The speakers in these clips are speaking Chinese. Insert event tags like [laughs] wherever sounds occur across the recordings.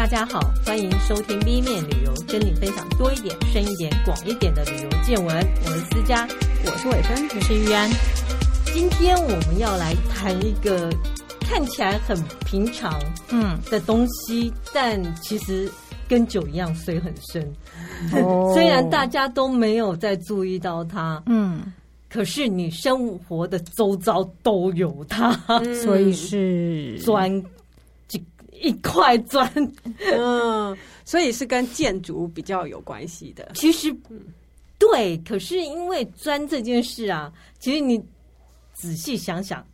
大家好，欢迎收听 B 面旅游，跟你分享多一点、深一点、广一点的旅游见闻。我是思佳，我是伟芬，我是玉安。今天我们要来谈一个看起来很平常嗯的东西，嗯、但其实跟酒一样水很深。哦、[laughs] 虽然大家都没有在注意到它，嗯，可是你生活的周遭都有它，嗯、所以是砖。一块砖，嗯，所以是跟建筑比较有关系的。其实，对，可是因为砖这件事啊，其实你仔细想想，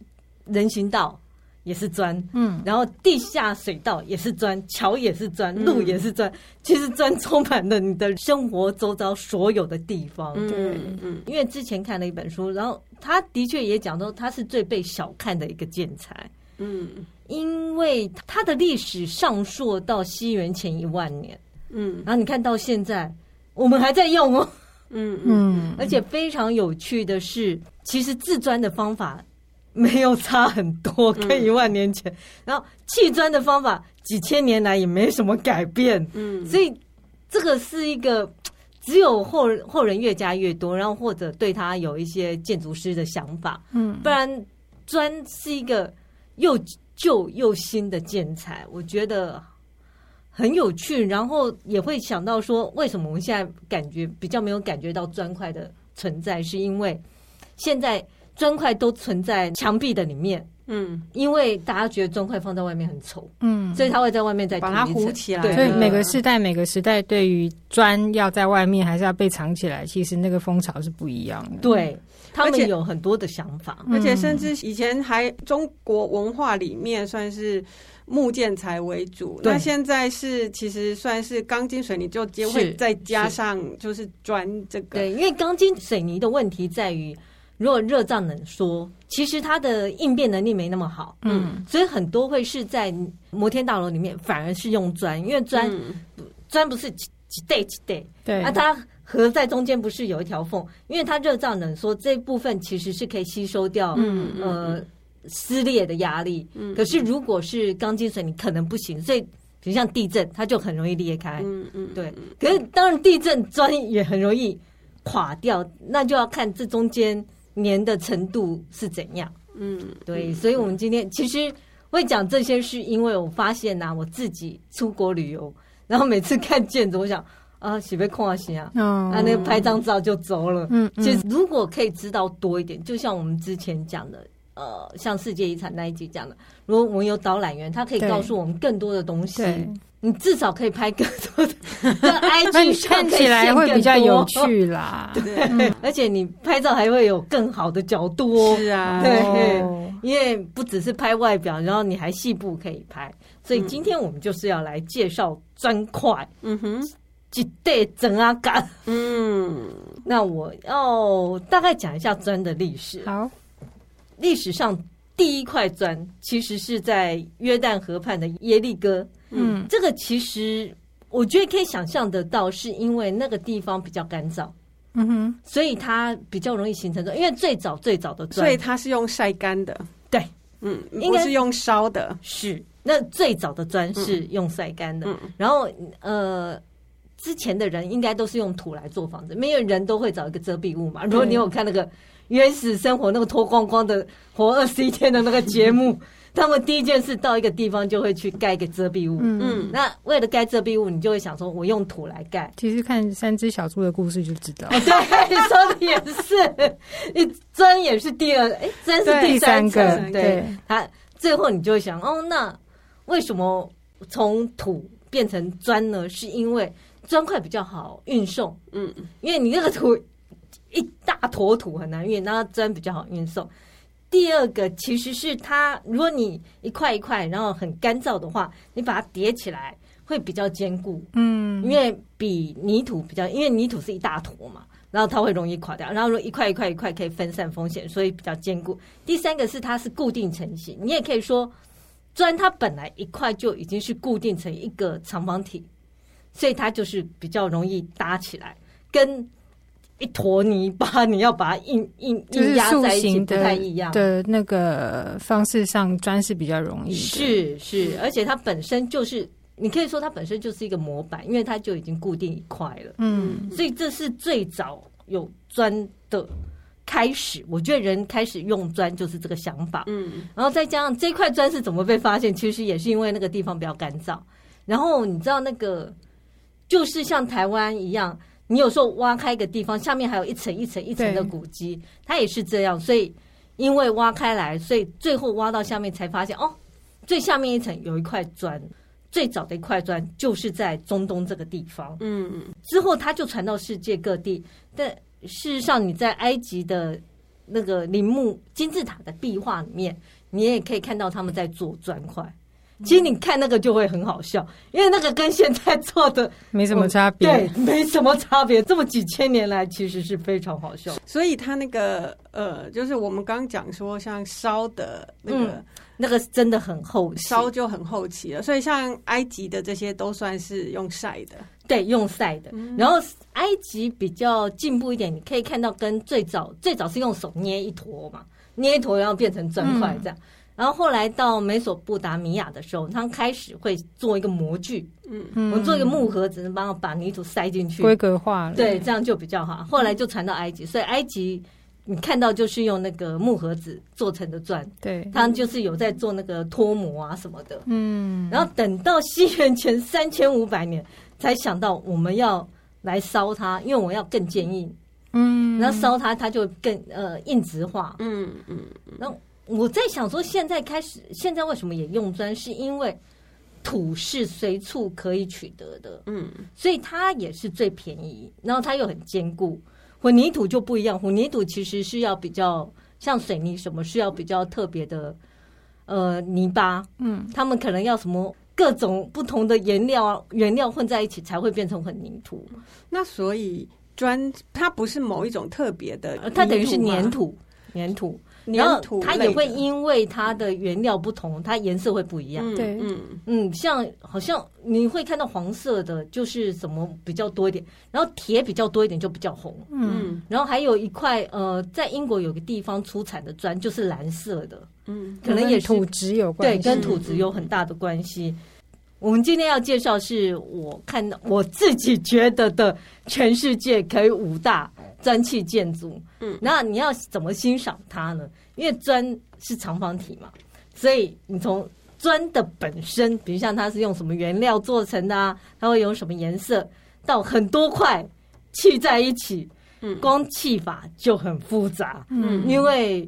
人行道也是砖，嗯，然后地下水道也是砖，桥也是砖，路也是砖。嗯、其实砖充满了你的生活周遭所有的地方。对，嗯，嗯，因为之前看了一本书，然后他的确也讲到，他是最被小看的一个建材。嗯。因为它的历史上溯到西元前一万年，嗯，然后你看到现在，我们还在用哦，嗯嗯，而且非常有趣的是，其实制砖的方法没有差很多，跟一万年前，然后砌砖的方法几千年来也没什么改变，嗯，所以这个是一个只有后后人越加越多，然后或者对他有一些建筑师的想法，嗯，不然砖是一个又。旧又新的建材，我觉得很有趣，然后也会想到说，为什么我们现在感觉比较没有感觉到砖块的存在，是因为现在砖块都存在墙壁的里面。嗯，因为大家觉得砖块放在外面很丑，嗯，所以他会在外面再把它糊起来。对，所以每个时代每个时代对于砖要在外面还是要被藏起来，其实那个风潮是不一样的。对，他们有很多的想法，而且甚至以前还中国文化里面算是木建材为主，那现在是其实算是钢筋水泥就接会再加上就是砖这个。对，因为钢筋水泥的问题在于。如果热胀冷缩，其实它的应变能力没那么好，嗯，所以很多会是在摩天大楼里面，反而是用砖，因为砖砖、嗯、不是几几对几对，对，啊，它合在中间不是有一条缝，因为它热胀冷缩这部分其实是可以吸收掉，嗯呃撕裂的压力，嗯，可是如果是钢筋水泥可能不行，所以比如像地震，它就很容易裂开，嗯嗯，对，可是当然地震砖也很容易垮掉，那就要看这中间。粘的程度是怎样？嗯，对，所以，我们今天其实会讲这些，是因为我发现呐、啊，我自己出国旅游，然后每次看建筑，我想啊，喜被空啊，行啊，啊，那个拍张照就走了。嗯，其实如果可以知道多一点，就像我们之前讲的，呃，像世界遗产那一集讲的，如果我们有导览员，他可以告诉我们更多的东西。你至少可以拍更多的，[laughs] 那 IG 看起来会比较有趣啦。[laughs] 对，嗯、而且你拍照还会有更好的角度哦。是啊，对，哦、因为不只是拍外表，然后你还细部可以拍。所以今天我们就是要来介绍砖块。嗯哼，几对整啊干。嗯，那我要大概讲一下砖的历史。好，历史上第一块砖其实是在约旦河畔的耶利哥。嗯，这个其实我觉得可以想象得到，是因为那个地方比较干燥，嗯哼，所以它比较容易形成这。因为最早最早的砖，所以它是用晒干的，对，嗯，应该是用烧的，是。那最早的砖是用晒干的。嗯，然后呃，之前的人应该都是用土来做房子，没有人都会找一个遮蔽物嘛。如果你有看那个原始生活那个脱光光的活二十一天的那个节目。[laughs] 他们第一件事到一个地方就会去盖一个遮蔽物。嗯，那为了盖遮蔽物，你就会想说，我用土来盖。其实看三只小猪的故事就知道。[laughs] 对，你说的也是。[laughs] 你砖也是第二，哎，砖是第三个。对，他最后你就会想，哦，那为什么从土变成砖呢？是因为砖块比较好运送。嗯，因为你那个土一大坨土很难运，那砖比较好运送。第二个其实是它，如果你一块一块，然后很干燥的话，你把它叠起来会比较坚固。嗯，因为比泥土比较，因为泥土是一大坨嘛，然后它会容易垮掉。然后如果一块一块一块可以分散风险，所以比较坚固。第三个是它是固定成型，你也可以说砖它本来一块就已经是固定成一个长方体，所以它就是比较容易搭起来，跟。一坨泥巴，你要把它硬 [laughs] 硬硬压在一起，不太一样的那个方式上，砖是比较容易。是是，而且它本身就是你可以说它本身就是一个模板，因为它就已经固定一块了。嗯，所以这是最早有砖的开始。我觉得人开始用砖就是这个想法。嗯，然后再加上这块砖是怎么被发现，其实也是因为那个地方比较干燥。然后你知道那个，就是像台湾一样，你有时候挖开一个地方，下面还有一层一层一层的古迹，它也是这样。所以因为挖开来，所以最后挖到下面才发现，哦，最下面一层有一块砖。最早的一块砖就是在中东这个地方，嗯，之后它就传到世界各地。但事实上，你在埃及的那个陵墓金字塔的壁画里面，你也可以看到他们在做砖块。其实你看那个就会很好笑，因为那个跟现在做的 [laughs] 没什么差别，[laughs] 对，没什么差别。这么几千年来，其实是非常好笑。所以它那个呃，就是我们刚刚讲说，像烧的那个。嗯那个真的很后期，烧就很后期了，所以像埃及的这些都算是用晒的，对，用晒的。嗯、然后埃及比较进步一点，你可以看到跟最早最早是用手捏一坨嘛，捏一坨然后变成砖块这样。嗯、然后后来到美索不达米亚的时候，他们开始会做一个模具，嗯。嗯，我们做一个木盒子，帮我把泥土塞进去，规格化了，对，这样就比较好。后来就传到埃及，所以埃及。你看到就是用那个木盒子做成的砖，对，他们就是有在做那个脱模啊什么的，嗯，然后等到西元前三千五百年才想到我们要来烧它，因为我要更坚硬，嗯，然后烧它它就更呃硬质化，嗯嗯，然后我在想说，现在开始现在为什么也用砖？是因为土是随处可以取得的，嗯，所以它也是最便宜，然后它又很坚固。混凝土就不一样，混凝土其实是要比较像水泥什么，是要比较特别的呃泥巴，嗯，他们可能要什么各种不同的颜料原料混在一起才会变成混凝土。那所以砖它不是某一种特别的，它等于是粘土，粘土。然后它也会因为它的原料不同，它颜色会不一样。对，嗯。嗯，像好像你会看到黄色的，就是什么比较多一点，然后铁比较多一点就比较红。嗯，然后还有一块呃，在英国有个地方出产的砖就是蓝色的，嗯，可能也是土质有关系，对，跟土质有很大的关系。我们今天要介绍是我看到我自己觉得的全世界可以五大砖砌建筑。嗯，那你要怎么欣赏它呢？因为砖是长方体嘛，所以你从砖的本身，比如像它是用什么原料做成的啊，它会有什么颜色，到很多块砌在一起，嗯，光砌法就很复杂。嗯，因为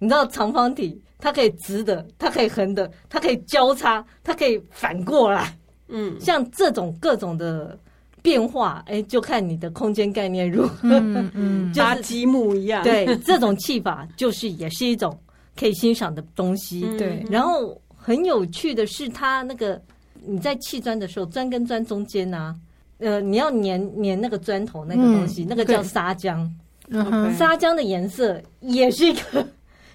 你知道长方体。它可以直的，它可以横的，它可以交叉，它可以反过来。嗯，像这种各种的变化，哎，就看你的空间概念如何。嗯，[laughs] 嗯就是搭积木一样。对，这种砌法就是也是一种可以欣赏的东西。嗯、对，然后很有趣的是，它那个你在砌砖的时候，砖跟砖中间呢、啊，呃，你要粘粘那个砖头那个东西，嗯、那个叫砂浆。嗯，砂浆的颜色也是一个。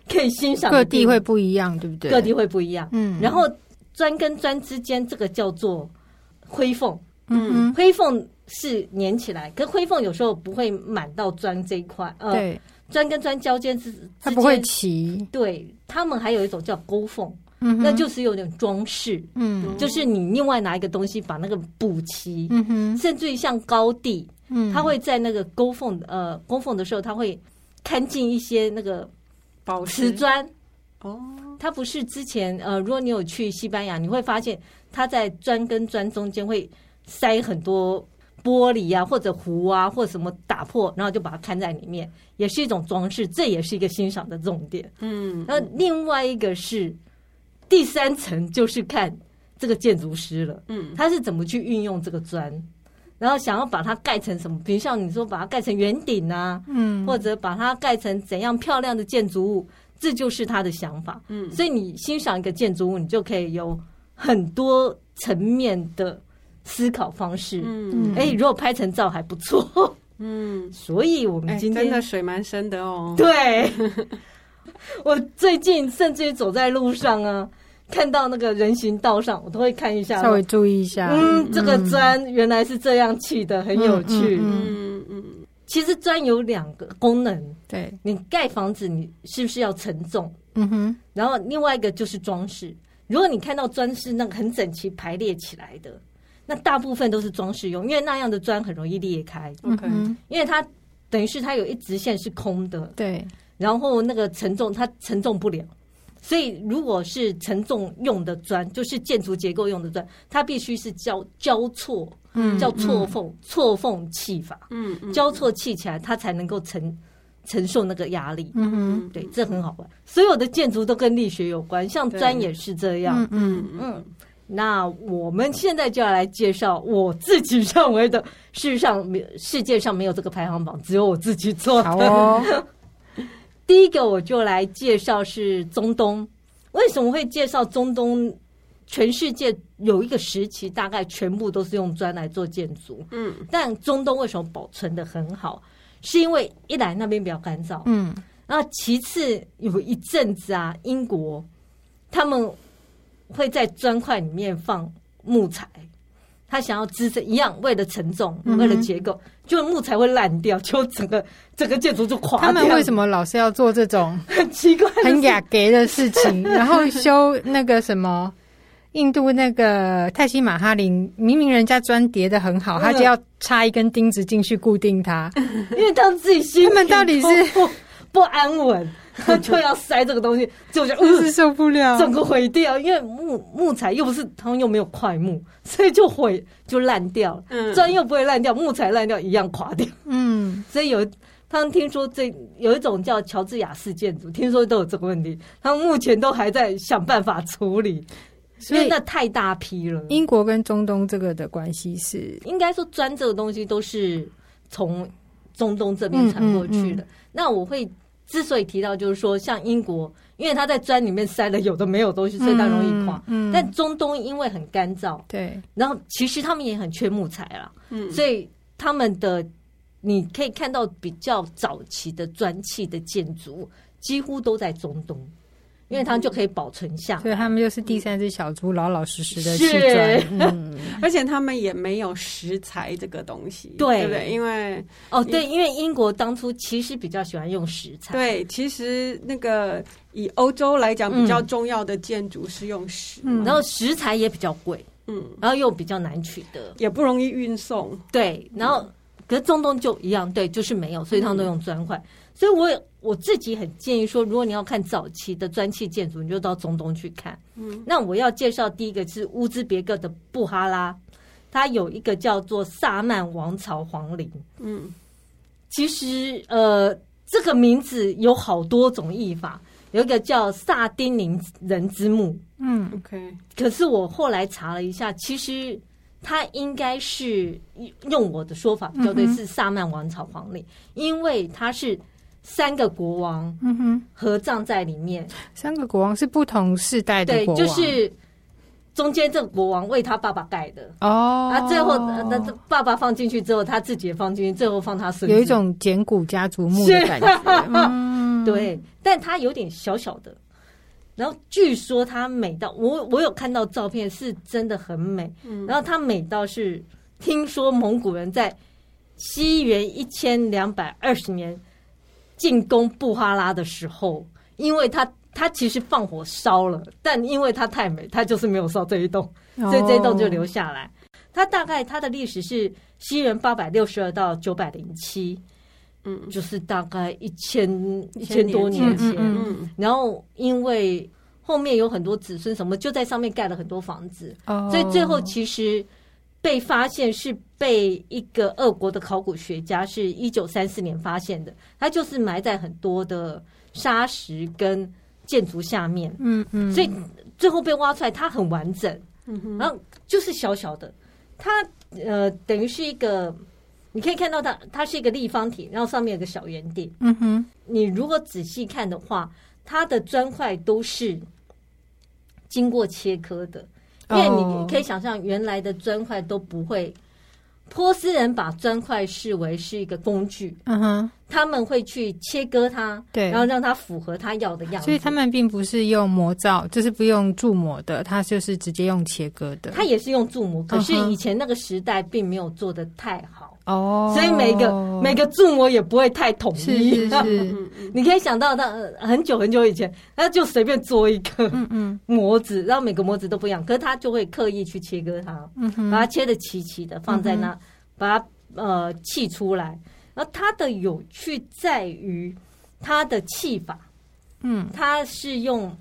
可以欣赏各地会不一样，对不对？各地会不一样。嗯，然后砖跟砖之间，这个叫做灰缝。嗯，灰缝是粘起来，可灰缝有时候不会满到砖这一块。呃，对，砖跟砖交接之它不会齐。对，他们还有一种叫勾缝，嗯，那就是有点装饰。嗯，就是你另外拿一个东西把那个补齐。嗯哼，甚至于像高地，嗯，它会在那个勾缝呃勾缝的时候，它会看进一些那个。宝瓷砖哦，它不是之前呃，如果你有去西班牙，你会发现它在砖跟砖中间会塞很多玻璃啊，或者壶啊，或者什么打破，然后就把它看在里面，也是一种装饰，这也是一个欣赏的重点。嗯，那另外一个是第三层，就是看这个建筑师了，嗯，他是怎么去运用这个砖。然后想要把它盖成什么？比如像你说把它盖成圆顶啊，嗯，或者把它盖成怎样漂亮的建筑物，这就是他的想法。嗯，所以你欣赏一个建筑物，你就可以有很多层面的思考方式。嗯，哎，如果拍成照还不错。嗯，[laughs] 所以我们今天、欸、真的水蛮深的哦。对，[laughs] 我最近甚至于走在路上啊。看到那个人行道上，我都会看一下，稍微注意一下。嗯，这个砖原来是这样砌的，很有趣。嗯嗯。其实砖有两个功能，对，你盖房子，你是不是要承重？嗯哼。然后另外一个就是装饰。如果你看到砖是那个很整齐排列起来的，那大部分都是装饰用，因为那样的砖很容易裂开。OK，因为它等于是它有一直线是空的，对，然后那个承重它承重不了。所以，如果是承重用的砖，就是建筑结构用的砖，它必须是交交错，嗯，叫错缝错缝砌法，嗯，交错砌起来，它才能够承承受那个压力，嗯嗯，对，这很好玩。所有的建筑都跟力学有关，像砖也是这样，嗯嗯嗯。那我们现在就要来介绍我自己认为的，事实上，世界上没有这个排行榜，只有我自己做的。[laughs] 第一个我就来介绍是中东，为什么会介绍中东？全世界有一个时期，大概全部都是用砖来做建筑，嗯，但中东为什么保存的很好？是因为一来那边比较干燥，嗯，然后其次有一阵子啊，英国他们会在砖块里面放木材。他想要支撑一样，为了承重，为了结构，就木材会烂掉，就整个整个建筑就垮掉。他们为什么老是要做这种很 [laughs] 奇怪、很雅给的事情？[laughs] 然后修那个什么印度那个泰西马哈林，明明人家砖叠的很好，他就要插一根钉子进去固定它，[laughs] 因为他自己心他们到底是不不安稳。他 [laughs] 就要塞这个东西，就就真是受不了，整个毁掉。因为木木材又不是，他们又没有快木，所以就毁就烂掉了。嗯，砖又不会烂掉，木材烂掉一样垮掉。嗯，[laughs] 所以有他们听说这有一种叫乔治亚式建筑，听说都有这个问题，他们目前都还在想办法处理，所以那太大批了。英国跟中东这个的关系是，应该说砖这个东西都是从中东这边传过去的。嗯嗯嗯，那我会。之所以提到，就是说，像英国，因为他在砖里面塞了有的没有东西，所以它容易垮。嗯，嗯，但中东因为很干燥，对，然后其实他们也很缺木材啦，嗯，所以他们的你可以看到比较早期的砖砌的建筑，几乎都在中东。因为他们就可以保存下，所以他们就是第三只小猪，老老实实的砌砖。[laughs] 嗯，而且他们也没有食材这个东西，对，对不对？因为哦，对，因为英国当初其实比较喜欢用食材。对，其实那个以欧洲来讲，比较重要的建筑是用石，嗯，然后食材也比较贵，嗯，然后又比较难取得，也不容易运送。对，然后可是中东就一样，对，就是没有，所以他们都用砖块。所以我也。我自己很建议说，如果你要看早期的砖砌建筑，你就到中东去看。嗯，那我要介绍第一个是乌兹别克的布哈拉，它有一个叫做萨曼王朝皇陵。嗯，其实呃，这个名字有好多种译法，有一个叫萨丁宁人之墓。嗯，OK。可是我后来查了一下，其实它应该是用我的说法比较对，是萨曼王朝皇陵，因为它是。三个国王，嗯哼，合葬在里面。三个国王是不同世代的国王，对，就是中间这个国王为他爸爸盖的哦。啊，最后那爸爸放进去之后，他自己也放进去，最后放他孙子。有一种简古家族墓的感觉，[laughs] 嗯、对。但他有点小小的，然后据说他美到我，我有看到照片，是真的很美。嗯、然后他美到是，听说蒙古人在西元一千两百二十年。进攻布哈拉的时候，因为他他其实放火烧了，但因为它太美，他就是没有烧这一栋，所以这一栋就留下来。它大概它的历史是西元八百六十二到九百零七，嗯，就是大概一千一千多年前。嗯，然后因为后面有很多子孙什么，就在上面盖了很多房子，所以最后其实。被发现是被一个俄国的考古学家，是一九三四年发现的。它就是埋在很多的沙石跟建筑下面，嗯嗯，所以最后被挖出来，它很完整，嗯哼，然后就是小小的，它呃等于是一个，你可以看到它，它是一个立方体，然后上面有个小圆点，嗯哼，你如果仔细看的话，它的砖块都是经过切割的。因为你可以想象，原来的砖块都不会。波斯人把砖块视为是一个工具，嗯哼，他们会去切割它，对，然后让它符合他要的样子。所以他们并不是用模造，就是不用铸模的，他就是直接用切割的。他也是用铸模，可是以前那个时代并没有做的太好哦，所以每个每个铸模也不会太统一。是是是，你可以想到，他很久很久以前，他就随便做一个嗯嗯模子，然后每个模子都不一样，可是他就会刻意去切割它，嗯，把它切的齐齐的放在那，嗯、把它呃砌出来。然后它的有趣在于它的砌法，嗯，它是用，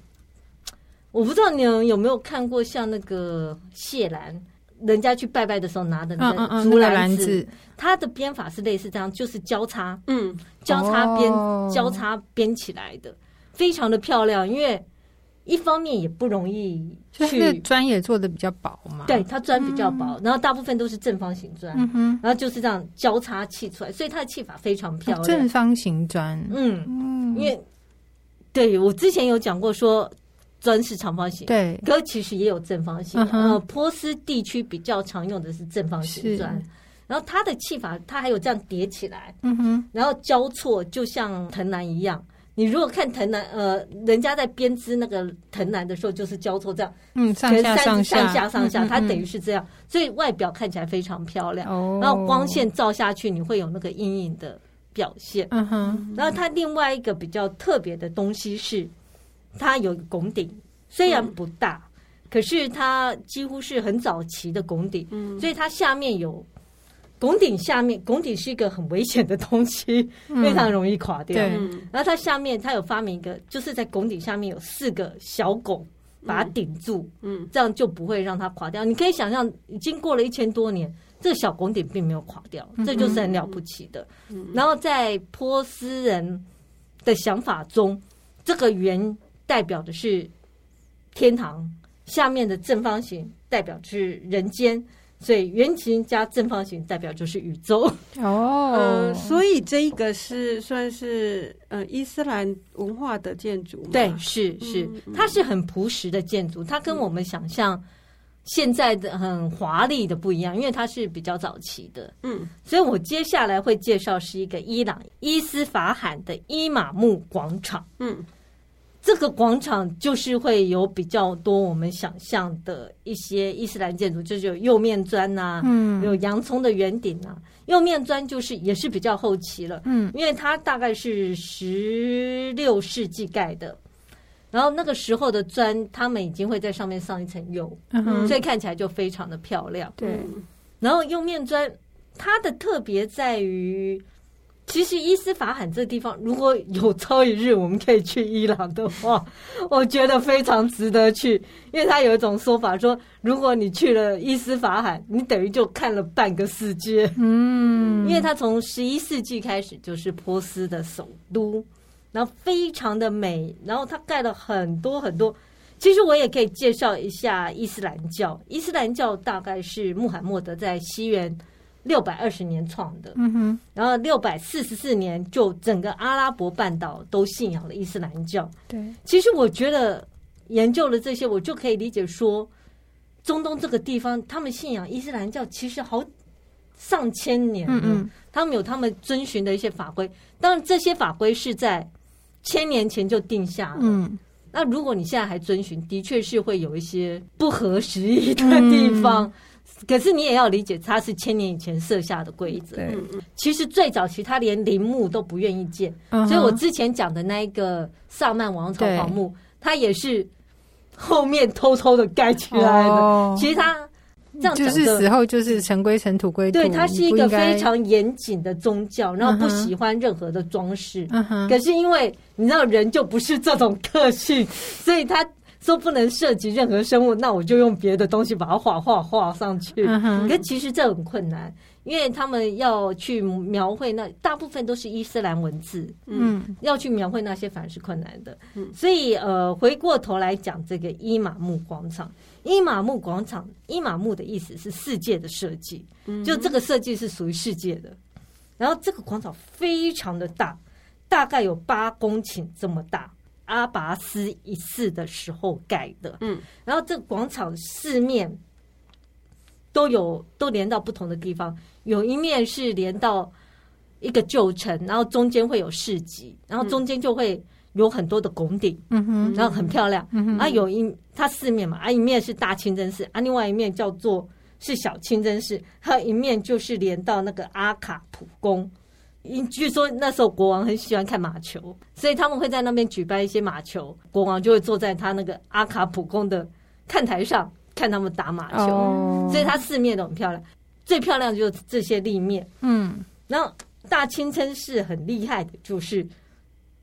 我不知道你们有没有看过像那个谢兰，人家去拜拜的时候拿的那个竹篮子，它的编法是类似这样，就是交叉，嗯，交叉编，交叉编起来的，非常的漂亮，因为。一方面也不容易去，砖也做的比较薄嘛。对，它砖比较薄，然后大部分都是正方形砖，然后就是这样交叉砌出来，所以它的砌法非常漂亮。正方形砖，嗯，因为对我之前有讲过说砖是长方形，对，可其实也有正方形。呃，波斯地区比较常用的是正方形砖，然后它的砌法，它还有这样叠起来，嗯哼，然后交错，就像藤篮一样。你如果看藤篮，呃，人家在编织那个藤篮的时候，就是交错这样，嗯，上下上下。上下上下，它等于是这样，所以外表看起来非常漂亮。哦，然后光线照下去，你会有那个阴影的表现。嗯哼，然后它另外一个比较特别的东西是，它有拱顶，虽然不大，可是它几乎是很早期的拱顶，嗯，所以它下面有。拱顶下面，拱顶是一个很危险的东西，嗯、非常容易垮掉。对，然后它下面，它有发明一个，就是在拱顶下面有四个小拱，把它顶住，嗯，这样就不会让它垮掉。你可以想象，已经过了一千多年，这个小拱顶并没有垮掉，这就是很了不起的。嗯、然后在波斯人的想法中，这个圆代表的是天堂，下面的正方形代表是人间。所以圆形加正方形代表就是宇宙哦，呃，所以这一个是算是呃伊斯兰文化的建筑？对，是是，它是很朴实的建筑，它跟我们想象现在的很华丽的不一样，因为它是比较早期的。嗯，所以我接下来会介绍是一个伊朗伊斯法罕的伊玛目广场。嗯。这个广场就是会有比较多我们想象的一些伊斯兰建筑，就是有釉面砖呐、啊，嗯，有洋葱的圆顶啊。釉面砖就是也是比较后期了，嗯，因为它大概是十六世纪盖的，然后那个时候的砖，他们已经会在上面上一层釉，嗯，所以看起来就非常的漂亮。对，然后釉面砖它的特别在于。其实伊斯法罕这地方，如果有朝一日我们可以去伊朗的话，我觉得非常值得去，因为他有一种说法说，如果你去了伊斯法罕，你等于就看了半个世界。嗯，因为它从十一世纪开始就是波斯的首都，然后非常的美，然后它盖了很多很多。其实我也可以介绍一下伊斯兰教，伊斯兰教大概是穆罕默德在西元。六百二十年创的，嗯哼，然后六百四十四年就整个阿拉伯半岛都信仰了伊斯兰教。对，其实我觉得研究了这些，我就可以理解说，中东这个地方他们信仰伊斯兰教其实好上千年了，嗯嗯，他们有他们遵循的一些法规，当然这些法规是在千年前就定下了。嗯，那如果你现在还遵循，的确是会有一些不合时宜的地方。嗯可是你也要理解，它是千年以前设下的规则。对，其实最早其实他连陵墓都不愿意建，所以我之前讲的那一个萨曼王朝皇墓，它也是后面偷偷的盖起来的。其实他这样就是死后就是尘归尘，土归土。对，它是一个非常严谨的宗教，然后不喜欢任何的装饰。可是因为你知道人就不是这种个性，所以他。说不能涉及任何生物，那我就用别的东西把它画画画上去。Uh. 可其实这很困难，因为他们要去描绘那大部分都是伊斯兰文字，嗯，要去描绘那些反而是困难的。嗯，所以呃，回过头来讲这个伊玛目广场，伊玛目广场，伊玛目的意思是世界的设计，就这个设计是属于世界的。然后这个广场非常的大，大概有八公顷这么大。阿拔斯一世的时候盖的，嗯，然后这个广场四面都有都连到不同的地方，有一面是连到一个旧城，然后中间会有市集，然后中间就会有很多的拱顶，嗯哼，然后很漂亮，嗯哼，啊，有一它四面嘛，啊，一面是大清真寺，啊，另外一面叫做是小清真寺，还有一面就是连到那个阿卡普宫。因据说那时候国王很喜欢看马球，所以他们会在那边举办一些马球，国王就会坐在他那个阿卡普宫的看台上看他们打马球，哦、所以它四面都很漂亮。最漂亮的就是这些立面，嗯，然后大清真寺很厉害的就是，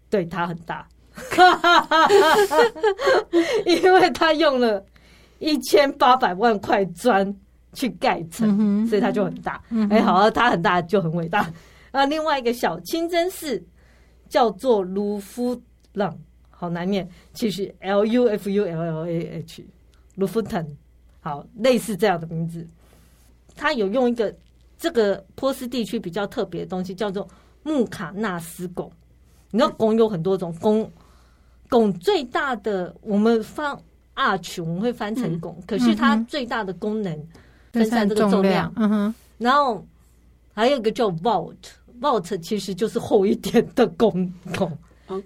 对，它很大，[laughs] 因为他用了一千八百万块砖去盖成，嗯、所以它就很大。哎、好，它很大就很伟大。啊，另外一个小清真寺叫做卢夫朗，好难念，其实 L U F U L L A H，卢夫腾，好，类似这样的名字。他有用一个这个波斯地区比较特别的东西，叫做穆卡纳斯拱。你知道拱有很多种，拱拱最大的我们翻 arch，我们会翻成拱，嗯、可是它最大的功能分散这个重量。嗯哼，然后还有一个叫 vault。Vault 其实就是厚一点的拱拱.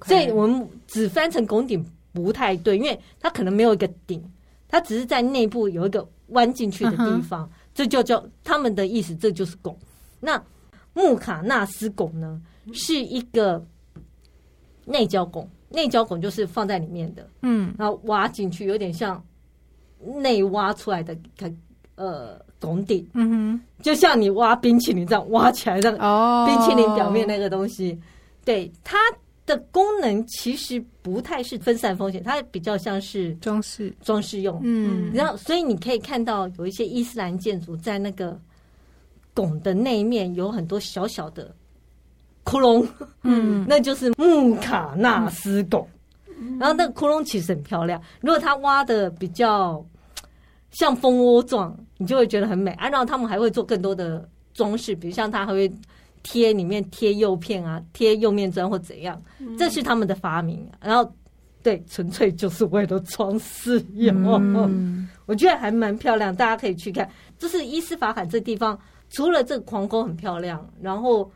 所以我们只翻成拱顶不太对，因为它可能没有一个顶，它只是在内部有一个弯进去的地方，uh huh. 这就叫他们的意思，这就是拱。那穆卡纳斯拱呢，是一个内交拱，内交拱就是放在里面的，嗯，然后挖进去，有点像内挖出来的，呃。拱顶，嗯哼，就像你挖冰淇淋这样挖起来的哦，冰淇淋表面那个东西，哦、对它的功能其实不太是分散风险，它比较像是装饰。装饰用，嗯，然后所以你可以看到有一些伊斯兰建筑在那个拱的那一面有很多小小的窟窿，嗯，[laughs] 那就是穆卡纳斯拱，嗯、然后那个窟窿其实很漂亮，如果它挖的比较。像蜂窝状，你就会觉得很美。啊，然后他们还会做更多的装饰，比如像他还会贴里面贴釉片啊，贴釉面砖或怎样，这是他们的发明。然后，对，纯粹就是为了装饰用。嗯、我觉得还蛮漂亮，大家可以去看。就是伊斯法罕这地方，除了这个皇宫很漂亮，然后。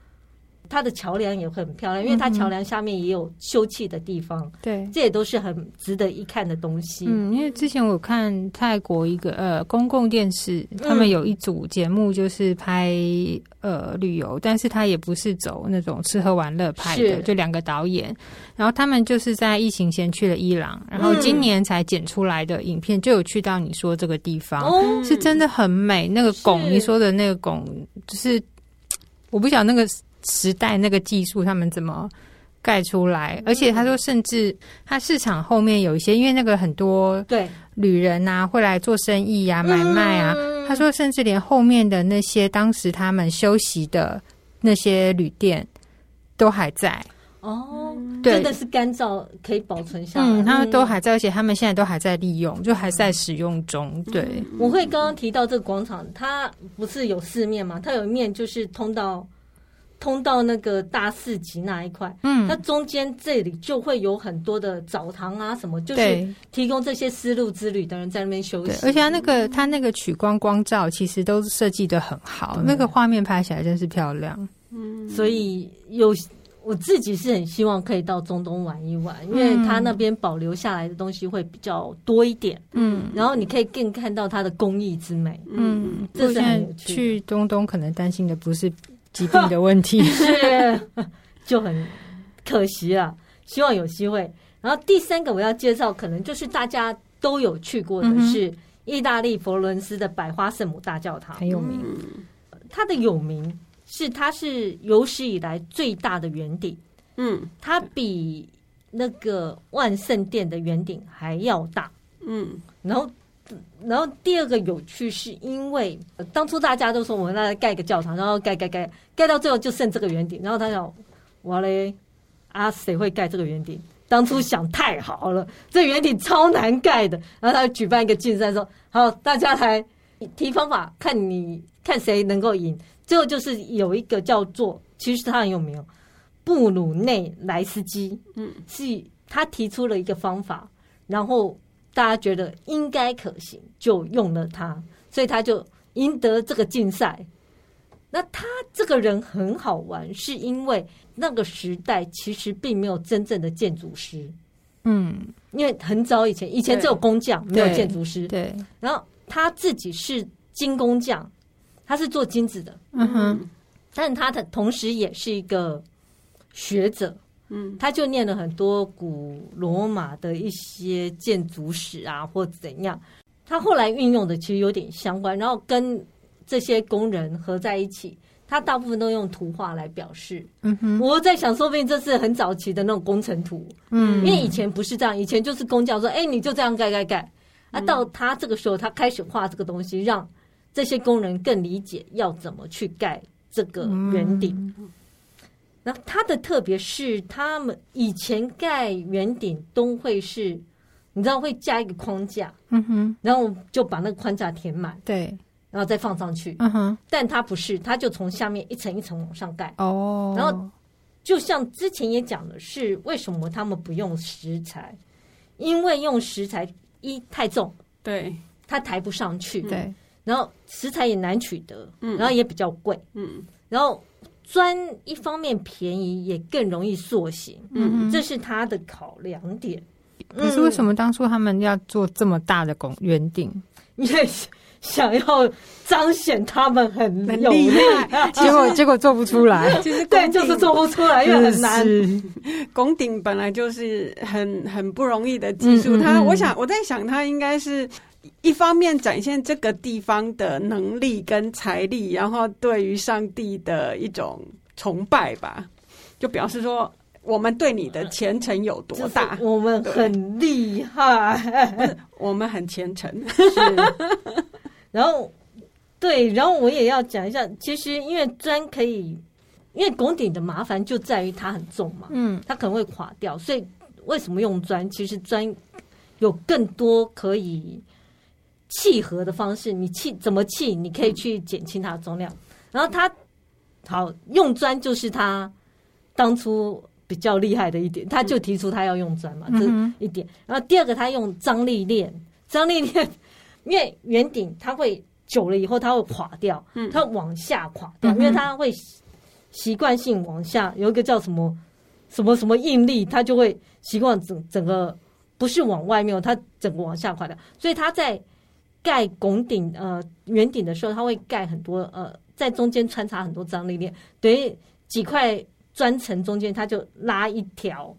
它的桥梁也会很漂亮，因为它桥梁下面也有休憩的地方。对、嗯，这也都是很值得一看的东西。嗯，因为之前我看泰国一个呃公共电视，他们有一组节目就是拍呃旅游，但是他也不是走那种吃喝玩乐拍的，就两个导演，然后他们就是在疫情前去了伊朗，然后今年才剪出来的影片就有去到你说这个地方，嗯、是真的很美。那个拱，你说的那个拱，就是我不晓得那个。时代那个技术，他们怎么盖出来？而且他说，甚至他市场后面有一些，因为那个很多对旅人啊会来做生意呀、啊、买卖啊。他说，甚至连后面的那些当时他们休息的那些旅店都还在哦，对真的是干燥可以保存下来。嗯，他们都还在，而且他们现在都还在利用，就还在使用中。对，我会刚刚提到这个广场，它不是有四面嘛？它有一面就是通到。通到那个大市集那一块，嗯，它中间这里就会有很多的澡堂啊，什么就是提供这些丝路之旅的人在那边休息。而且它那个它那个取光光照其实都设计的很好，那个画面拍起来真是漂亮。嗯，所以有我自己是很希望可以到中东玩一玩，因为它那边保留下来的东西会比较多一点。嗯，然后你可以更看到它的工艺之美。嗯，这是很有趣。去中东可能担心的不是。疾病的问题。[laughs] 是就很可惜了，希望有机会。然后第三个我要介绍，可能就是大家都有去过的是意大利佛罗伦斯的百花圣母大教堂，很有名。它的有名是它是有史以来最大的圆顶，嗯，它比那个万圣殿的圆顶还要大，嗯，然后。然后第二个有趣是因为当初大家都说我们来盖个教堂，然后盖盖盖盖到最后就剩这个圆顶，然后他想哇嘞啊，谁会盖这个圆顶？当初想太好了，这圆顶超难盖的，然后他举办一个竞赛，说好大家来提方法，看你看谁能够赢。最后就是有一个叫做，其实他很有名，布鲁内莱斯基，嗯，是他提出了一个方法，然后。大家觉得应该可行，就用了他，所以他就赢得这个竞赛。那他这个人很好玩，是因为那个时代其实并没有真正的建筑师。嗯，因为很早以前，以前只有工匠，没有建筑师。对，然后他自己是金工匠，他是做金子的。嗯哼，但他的同时也是一个学者。嗯，他就念了很多古罗马的一些建筑史啊，或怎样。他后来运用的其实有点相关，然后跟这些工人合在一起。他大部分都用图画来表示。嗯哼，我在想，说不定这是很早期的那种工程图。嗯，因为以前不是这样，以前就是工匠说：“哎，你就这样盖盖盖。”啊，到他这个时候，他开始画这个东西，让这些工人更理解要怎么去盖这个圆顶。那它的特别是，他们以前盖圆顶都会是，你知道会加一个框架。嗯哼，然后就把那个框架填满。对。然后再放上去，嗯哼，但它不是，它就从下面一层一层往上盖。哦，然后就像之前也讲的是，为什么他们不用石材？因为用石材一太重，对，它抬不上去，对。然后石材也难取得，嗯，然后也比较贵，嗯。然后砖一方面便宜，也更容易塑形，嗯，这是他的考量点。可是为什么当初他们要做这么大的拱圆顶？因为想要彰显他们很厉害，[laughs] 结果结果做不出来。[laughs] 其实对，就是做不出来，因为很难。拱顶本来就是很很不容易的技术。他，我想我在想，他应该是一方面展现这个地方的能力跟财力，然后对于上帝的一种崇拜吧，就表示说我们对你的虔诚有多大，我们很厉害，我们很虔诚。然后，对，然后我也要讲一下，其实因为砖可以，因为拱顶的麻烦就在于它很重嘛，嗯，它可能会垮掉，所以为什么用砖？其实砖有更多可以契合的方式，你砌怎么砌，你可以去减轻它的重量。然后它好用砖，就是它当初比较厉害的一点，他就提出他要用砖嘛，这一点。然后第二个，他用张力链，张力链。因为圆顶它会久了以后它会垮掉，嗯，它往下垮掉，因为它会习惯性往下，有一个叫什么什么什么应力，它就会习惯整整个不是往外面，它整个往下垮掉。所以它在盖拱顶呃圆顶的时候，它会盖很多呃在中间穿插很多张力链，等于几块砖层中间，它就拉一条。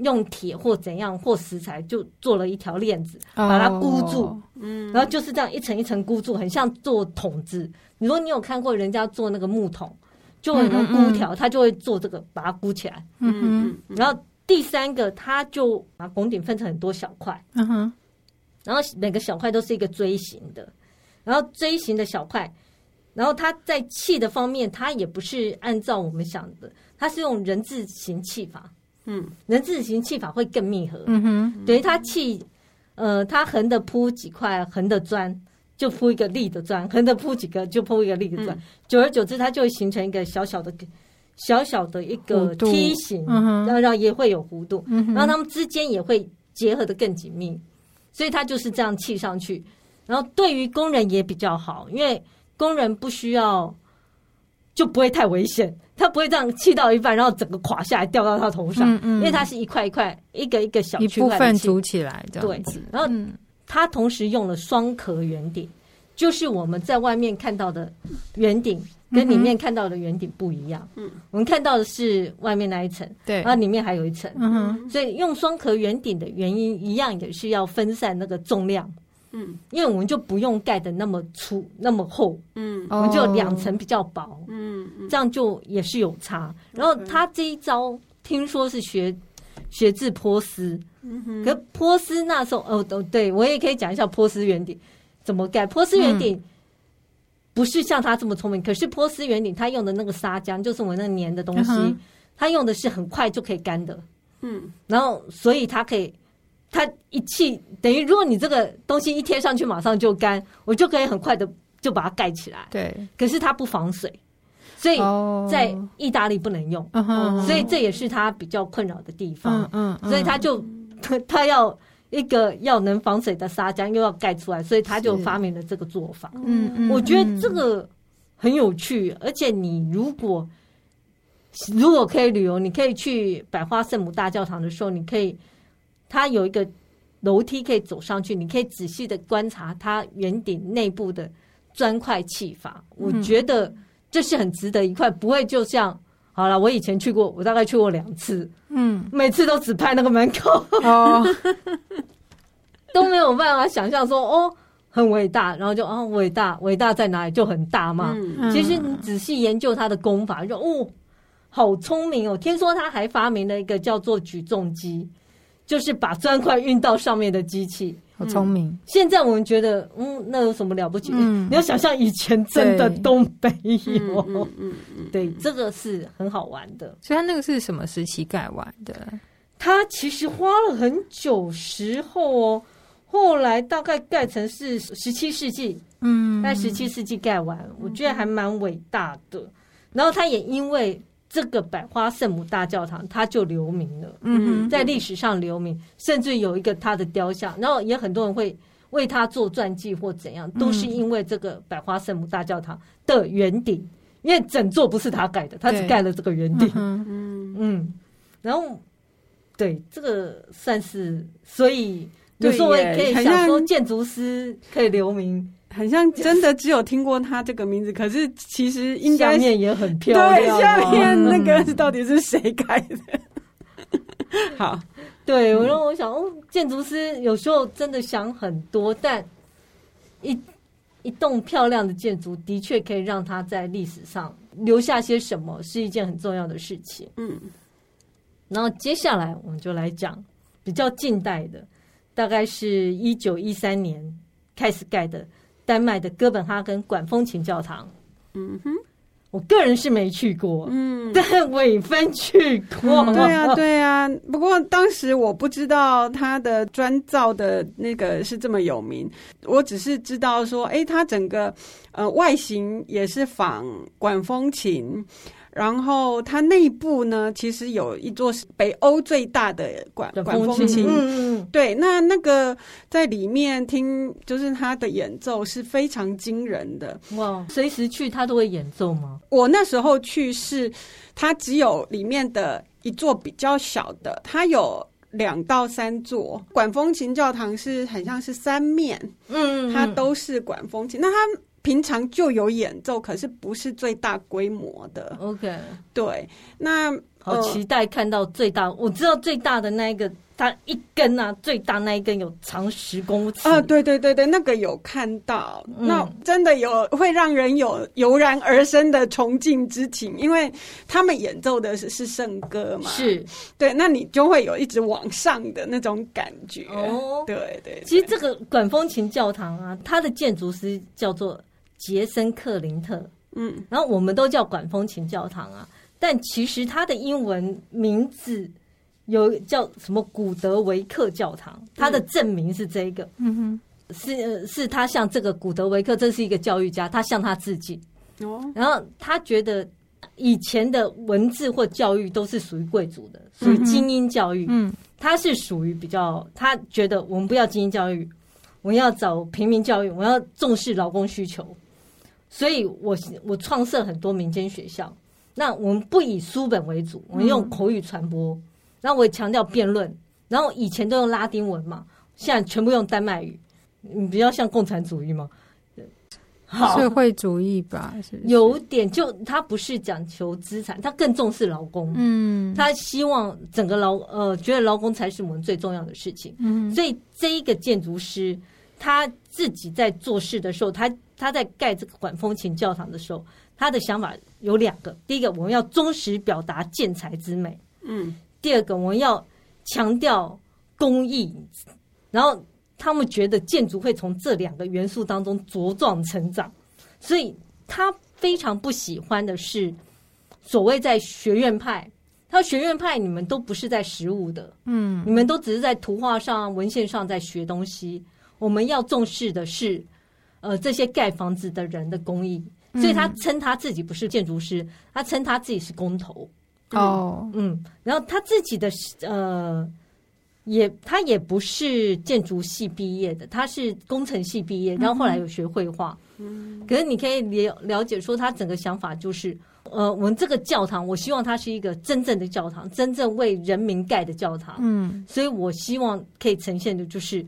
用铁或怎样或石材就做了一条链子，把它箍住，嗯，然后就是这样一层一层箍住，很像做筒子。你说你有看过人家做那个木桶，就很多箍条，他就会做这个，把它箍起来。嗯嗯。然后第三个，他就把拱顶分成很多小块，嗯哼，然后每个小块都是一个锥形的，然后锥形的小块，然后它在砌的方面，它也不是按照我们想的，它是用人字形砌法。嗯，人字形砌法会更密合。嗯哼，等于它砌，呃，它横的铺几块横的砖，就铺一个立的砖；横的铺几个，就铺一个立的砖。嗯、久而久之，它就会形成一个小小的、小小的一个梯形，然后、嗯、也会有弧度，嗯、然后它们之间也会结合的更紧密。所以他就是这样砌上去。然后对于工人也比较好，因为工人不需要，就不会太危险。他不会这样砌到一半，然后整个垮下来掉到他头上，嗯嗯、因为它是一块一块、一个一个小区块一部分组起来这样子。对，然后它同时用了双壳圆顶，就是我们在外面看到的圆顶跟里面看到的圆顶不一样。嗯，我们看到的是外面那一层，对，然后里面还有一层。嗯哼，所以用双壳圆顶的原因一样，也是要分散那个重量。嗯，因为我们就不用盖的那么粗那么厚，嗯，我们就两层比较薄，嗯，这样就也是有差。然后他这一招听说是学学自波斯，嗯哼，可波斯那时候哦哦，对我也可以讲一下波斯圆顶。怎么盖。波斯圆顶不是像他这么聪明，可是波斯圆顶他用的那个砂浆就是我那个粘的东西，他用的是很快就可以干的，嗯，然后所以他可以。它一气等于，如果你这个东西一贴上去，马上就干，我就可以很快的就把它盖起来。对，可是它不防水，所以在意大利不能用。Oh. 所以这也是他比较困扰的地方。嗯嗯，所以他就 [laughs] 他要一个要能防水的砂浆，又要盖出来，所以他就发明了这个做法。嗯嗯，我觉得这个很有趣。而且你如果如果可以旅游，你可以去百花圣母大教堂的时候，你可以它有一个楼梯可以走上去，你可以仔细的观察它圆顶内部的砖块砌法。我觉得这是很值得一块，不会就像。好了，我以前去过，我大概去过两次，嗯，每次都只拍那个门口，哦，[laughs] 都没有办法想象说哦，很伟大，然后就哦，伟大，伟大在哪里？就很大嘛。嗯、其实你仔细研究他的功法，就哦，好聪明哦。听说他还发明了一个叫做举重机，就是把砖块运到上面的机器。好聪明、嗯！现在我们觉得，嗯，那有什么了不起？嗯、你要想象以前真的都没有。嗯嗯，嗯，嗯对，这个是很好玩的。所以，他那个是什么时期盖完的？他其实花了很久时候哦，后来大概盖成是十七世纪，嗯，在十七世纪盖完，我觉得还蛮伟大的。然后，他也因为。这个百花圣母大教堂，它就留名了，嗯，在历史上留名，甚至有一个他的雕像，然后也很多人会为他做传记或怎样，都是因为这个百花圣母大教堂的圆顶，因为整座不是他盖的，他只盖了这个圆顶，嗯嗯，然后对这个算是，所以有时候我也可以想说，建筑师可以留名。很像真的只有听过他这个名字，可是其实应该下面也很漂亮。对，下面那个到底是谁盖的？好，[laughs] 对，我让我想哦，建筑师有时候真的想很多，但一一栋漂亮的建筑的确可以让它在历史上留下些什么，是一件很重要的事情。嗯，然后接下来我们就来讲比较近代的，大概是一九一三年开始盖的。丹麦的哥本哈根管风琴教堂，嗯哼，我个人是没去过，嗯，但伟芬去过，嗯，对啊，对啊。不过当时我不知道它的砖造的那个是这么有名，我只是知道说，哎，它整个呃外形也是仿管风琴。然后它内部呢，其实有一座北欧最大的管管风琴，嗯嗯，对，那那个在里面听，就是他的演奏是非常惊人的。哇，随时去他都会演奏吗？我那时候去是，它只有里面的一座比较小的，它有两到三座管风琴教堂是很像是三面，嗯，嗯，它都是管风琴，那它。平常就有演奏，可是不是最大规模的。OK，对，那好期待看到最大。呃、我知道最大的那一个，它一根啊，最大那一根有长十公尺啊！对对对对，那个有看到，嗯、那真的有会让人有油然而生的崇敬之情，因为他们演奏的是是圣歌嘛，是对，那你就会有一直往上的那种感觉。哦，对，对对，其实这个管风琴教堂啊，它的建筑师叫做。杰森·克林特，嗯，然后我们都叫管风琴教堂啊，但其实他的英文名字有叫什么古德维克教堂，他的正名是这个，嗯哼，是是他向这个古德维克，这是一个教育家，他向他致敬。哦，然后他觉得以前的文字或教育都是属于贵族的，属于精英教育，嗯，他是属于比较，他觉得我们不要精英教育，我们要找平民教育，我要重视劳工需求。所以我，我我创设很多民间学校。那我们不以书本为主，我们用口语传播。嗯、然后我也强调辩论。然后以前都用拉丁文嘛，现在全部用丹麦语。你比较像共产主义吗？好，社会主义吧，是是？有点。就他不是讲求资产，他更重视劳工。嗯，他希望整个劳呃，觉得劳工才是我们最重要的事情。嗯，所以这一个建筑师他自己在做事的时候，他。他在盖这个管风琴教堂的时候，他的想法有两个：第一个，我们要忠实表达建材之美；嗯，第二个，我们要强调工艺。然后他们觉得建筑会从这两个元素当中茁壮成长，所以他非常不喜欢的是所谓在学院派。他说学院派，你们都不是在实物的，嗯，你们都只是在图画上、文献上在学东西。我们要重视的是。呃，这些盖房子的人的工艺，所以他称他自己不是建筑师，他称他自己是工头。哦，嗯，然后他自己的呃也他也不是建筑系毕业的，他是工程系毕业，然后后来有学绘画。嗯，可是你可以了了解说，他整个想法就是，呃，我们这个教堂，我希望它是一个真正的教堂，真正为人民盖的教堂。嗯，所以我希望可以呈现的就是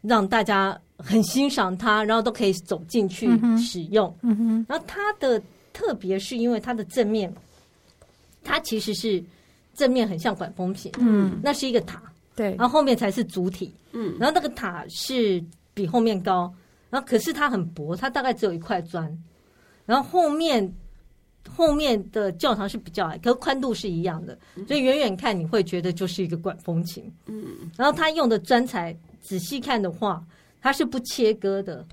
让大家很欣赏它，然后都可以走进去使用。嗯哼，然后它的特别是因为它的正面，它其实是正面很像管风琴。嗯，那是一个塔。对，然后后面才是主体。嗯，然后那个塔是比后面高。然后，可是它很薄，它大概只有一块砖。然后后面后面的教堂是比较矮，可是宽度是一样的，所以远远看你会觉得就是一个管风琴。嗯，然后它用的砖材仔细看的话，它是不切割的。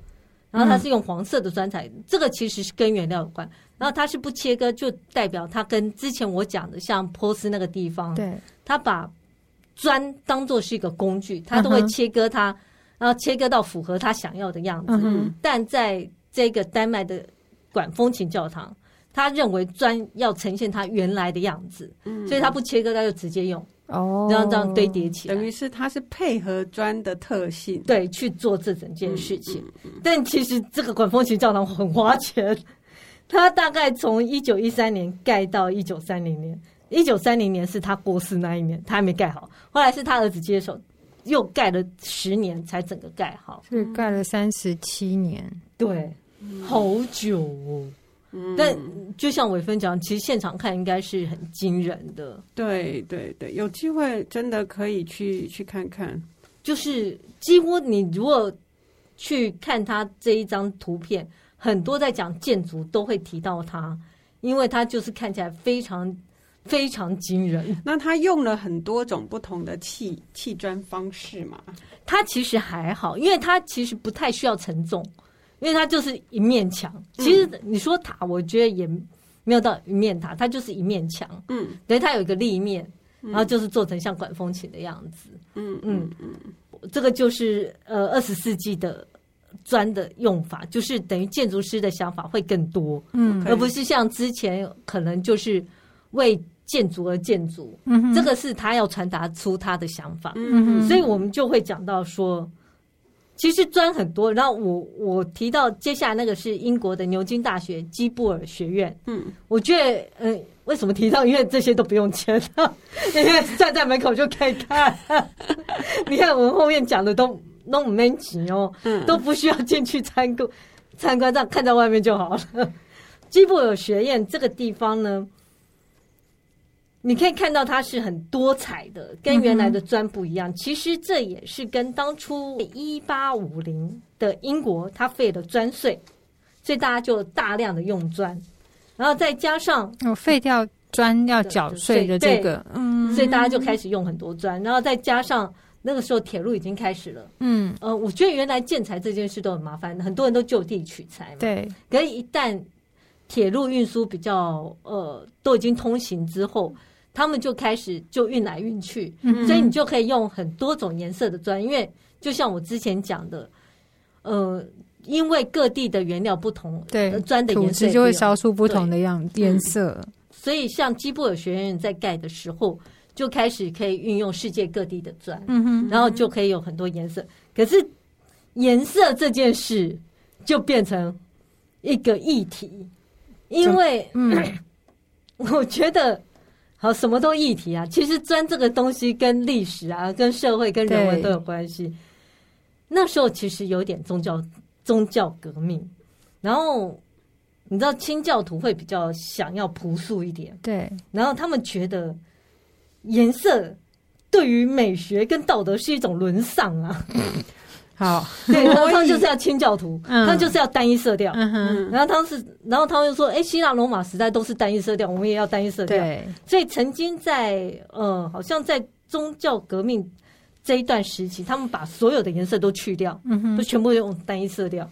然后它是用黄色的砖材，这个其实是跟原料有关。然后它是不切割，就代表它跟之前我讲的像波斯那个地方，对，它把砖当做是一个工具，它都会切割它。然后切割到符合他想要的样子，嗯、但在这个丹麦的管风琴教堂，他认为砖要呈现它原来的样子，嗯、所以他不切割，他就直接用哦，然后这样堆叠起来，等于是他是配合砖的特性，对，去做这整件事情。嗯嗯嗯、但其实这个管风琴教堂很花钱，他大概从一九一三年盖到一九三零年，一九三零年是他过世那一年，他还没盖好，后来是他儿子接手。又盖了十年才整个盖好，是盖了三十七年，对，好久哦。嗯、但就像伟芬讲，其实现场看应该是很惊人的。对对对，有机会真的可以去去看看。就是几乎你如果去看他这一张图片，很多在讲建筑都会提到他，因为他就是看起来非常。非常惊人。那他用了很多种不同的砌砌砖方式嘛？他其实还好，因为他其实不太需要承重，因为它就是一面墙。其实你说塔，我觉得也没有到一面塔，它就是一面墙。嗯，等于它有一个立面，然后就是做成像管风琴的样子。嗯嗯。嗯，这个就是呃二十世纪的砖的用法，就是等于建筑师的想法会更多，嗯，而不是像之前可能就是为建筑而建筑，嗯、哼。这个是他要传达出他的想法，嗯、哼。所以我们就会讲到说，其实砖很多。然后我我提到接下来那个是英国的牛津大学基布尔学院，嗯，我觉得，嗯、呃，为什么提到？因为这些都不用钱，[laughs] 因为站在门口就可以看。[laughs] 你看我们后面讲的都都没钱哦，嗯、都不需要进去参观参观，这样看在外面就好了。基布尔学院这个地方呢？你可以看到它是很多彩的，跟原来的砖不一样。嗯、其实这也是跟当初一八五零的英国，它废了砖税，所以大家就大量的用砖，然后再加上我，废掉砖要缴税的这个，嗯，所以大家就开始用很多砖，然后再加上那个时候铁路已经开始了，嗯，呃，我觉得原来建材这件事都很麻烦，很多人都就地取材嘛，对，可是一旦铁路运输比较呃都已经通行之后。他们就开始就运来运去，所以你就可以用很多种颜色的砖，因为就像我之前讲的，呃，因为各地的原料不同，对，砖的颜色就会烧出不同的样颜色。所以像基布尔学院在盖的时候，就开始可以运用世界各地的砖，嗯哼，然后就可以有很多颜色。可是颜色这件事就变成一个议题，因为嗯，[coughs] 我觉得。好，什么都议题啊！其实砖这个东西跟历史啊、跟社会、跟人文都有关系。那时候其实有点宗教宗教革命，然后你知道清教徒会比较想要朴素一点，对。然后他们觉得颜色对于美学跟道德是一种沦丧啊。[laughs] 好，[laughs] 对，然后他们就是要清教徒，他们就是要单一色调。然后当时，然后他们就说：“哎，希腊罗马时代都是单一色调，我们也要单一色调。”对，所以曾经在呃，好像在宗教革命这一段时期，他们把所有的颜色都去掉，都全部用单一色调。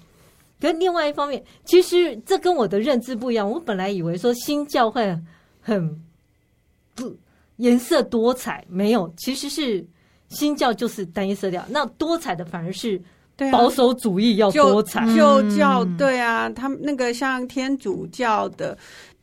可是另外一方面，其实这跟我的认知不一样。我本来以为说新教会很不颜色多彩，没有，其实是。新教就是单一色调，那多彩的反而是保守主义要多彩。旧教对啊，他们那个像天主教的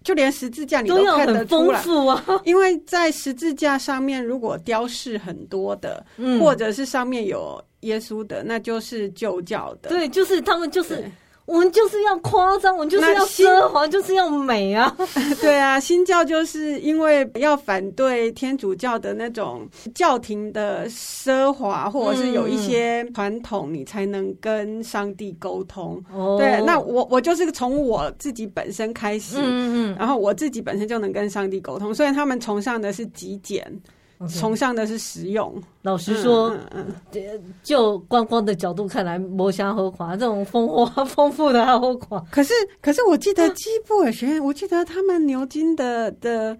就连十字架你都看得出来，很丰富啊。[laughs] 因为在十字架上面，如果雕饰很多的，嗯，或者是上面有耶稣的，那就是旧教的。对，就是他们就是。我们就是要夸张，我们就是要奢华，就是要美啊！[laughs] 对啊，新教就是因为要反对天主教的那种教廷的奢华，或者是有一些传统，你才能跟上帝沟通。对，那我我就是从我自己本身开始，嗯嗯，然后我自己本身就能跟上帝沟通，所以他们崇尚的是极简。崇尚的是实用。老实说，就观光的角度看来，摩香和华这种丰富 [laughs] 丰富的豪华。可是，可是我记得基布尔学院，啊、我记得他们牛津的的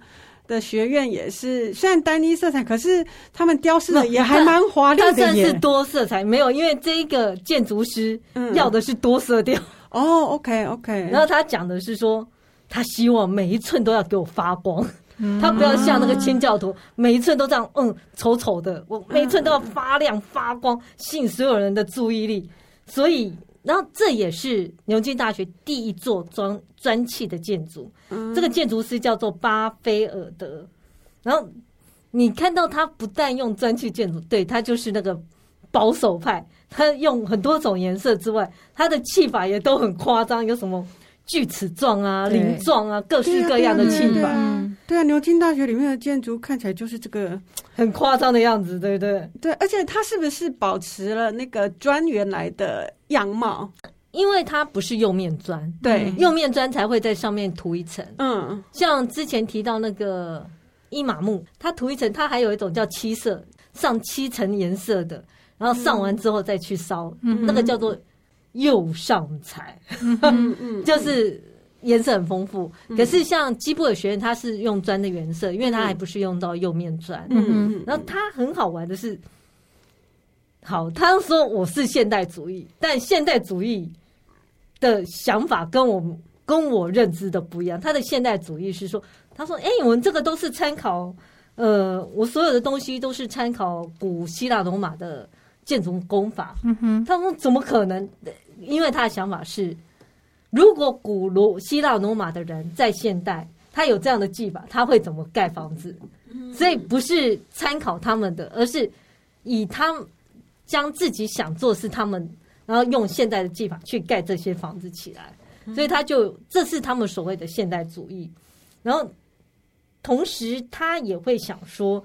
的学院也是，虽然单一色彩，可是他们雕饰的也还蛮华丽的。它算是多色彩，没有，因为这一个建筑师要的是多色调。嗯、哦，OK OK。然后他讲的是说，他希望每一寸都要给我发光。他不要像那个清教徒，每一寸都这样，嗯，丑丑的。我每一寸都要发亮发光，吸引所有人的注意力。所以，然后这也是牛津大学第一座砖砖砌的建筑。这个建筑师叫做巴菲尔德。然后你看到他不但用砖砌建筑，对，他就是那个保守派。他用很多种颜色之外，他的砌法也都很夸张，有什么？锯齿状啊，鳞状啊，各式各样的砌法。对啊，牛津大学里面的建筑看起来就是这个 [laughs] 很夸张的样子，对不对？对，而且它是不是保持了那个砖原来的样貌？因为它不是釉面砖，对，釉面砖才会在上面涂一层。嗯，像之前提到那个伊玛目，它涂一层，它还有一种叫七色，上七层颜色的，然后上完之后再去烧，嗯、那个叫做。釉上彩，嗯 [laughs] 就是颜色很丰富。可是像基布尔学院，它是用砖的原色，因为它还不是用到釉面砖。嗯，然后它很好玩的是，好，他说我是现代主义，但现代主义的想法跟我跟我认知的不一样。他的现代主义是说，他说，哎，我们这个都是参考，呃，我所有的东西都是参考古希腊罗马的建筑工法。嗯哼，他说怎么可能？因为他的想法是，如果古罗希腊罗马的人在现代，他有这样的技法，他会怎么盖房子？所以不是参考他们的，而是以他将自己想做是他们，然后用现代的技法去盖这些房子起来。所以他就这是他们所谓的现代主义。然后同时他也会想说，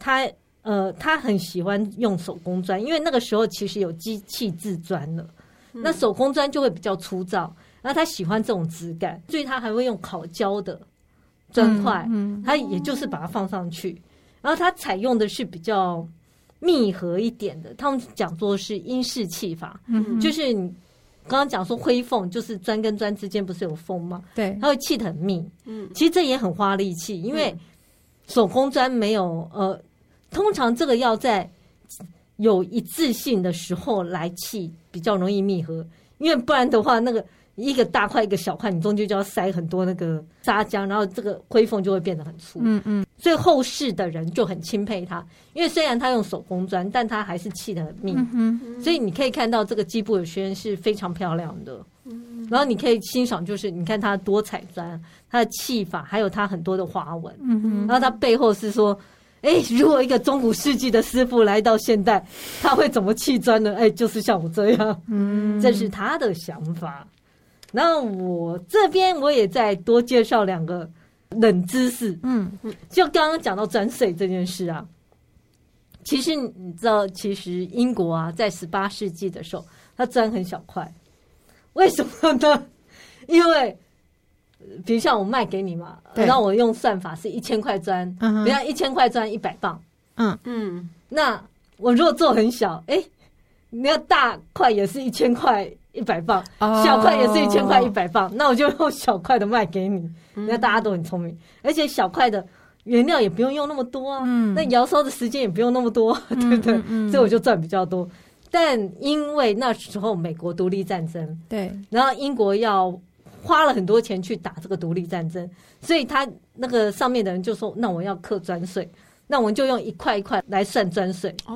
他呃他很喜欢用手工砖，因为那个时候其实有机器制砖了。那手工砖就会比较粗糙，然后他喜欢这种质感，所以他还会用烤胶的砖块，嗯，他也就是把它放上去，然后他采用的是比较密合一点的，他们讲说是英式砌法，嗯，就是你刚刚讲说灰缝，就是砖跟砖之间不是有缝吗？对，它会砌得很密，嗯，其实这也很花力气，因为手工砖没有呃，通常这个要在。有一致性的时候来砌比较容易密合，因为不然的话，那个一个大块一个小块，你中间就要塞很多那个砂浆，然后这个灰缝就会变得很粗。嗯嗯，所以后世的人就很钦佩他，因为虽然他用手工砖，但他还是砌得很密。嗯嗯，所以你可以看到这个基布尔学院是非常漂亮的。嗯，然后你可以欣赏，就是你看它多彩砖，它的砌法，还有它很多的花纹。嗯嗯，然后它背后是说。哎，如果一个中古世纪的师傅来到现代，他会怎么砌砖呢？哎，就是像我这样，嗯，这是他的想法。那我这边我也再多介绍两个冷知识，嗯，就刚刚讲到砖税这件事啊，其实你知道，其实英国啊，在十八世纪的时候，它砖很小块，为什么呢？[laughs] 因为比如像我卖给你嘛，对。然后我用算法是一千块砖，比如一千块砖一百磅，嗯。嗯，那我如果做很小，哎，你要大块也是一千块一百磅，哦、小块也是一千块一百磅，那我就用小块的卖给你。那、嗯、大家都很聪明，而且小块的原料也不用用那么多啊，嗯、那摇烧的时间也不用那么多，[laughs] 对不对？所以我就赚比较多。但因为那时候美国独立战争，对，然后英国要。花了很多钱去打这个独立战争，所以他那个上面的人就说：“那我要课砖税，那我们就用一块一块来算砖税。”哦，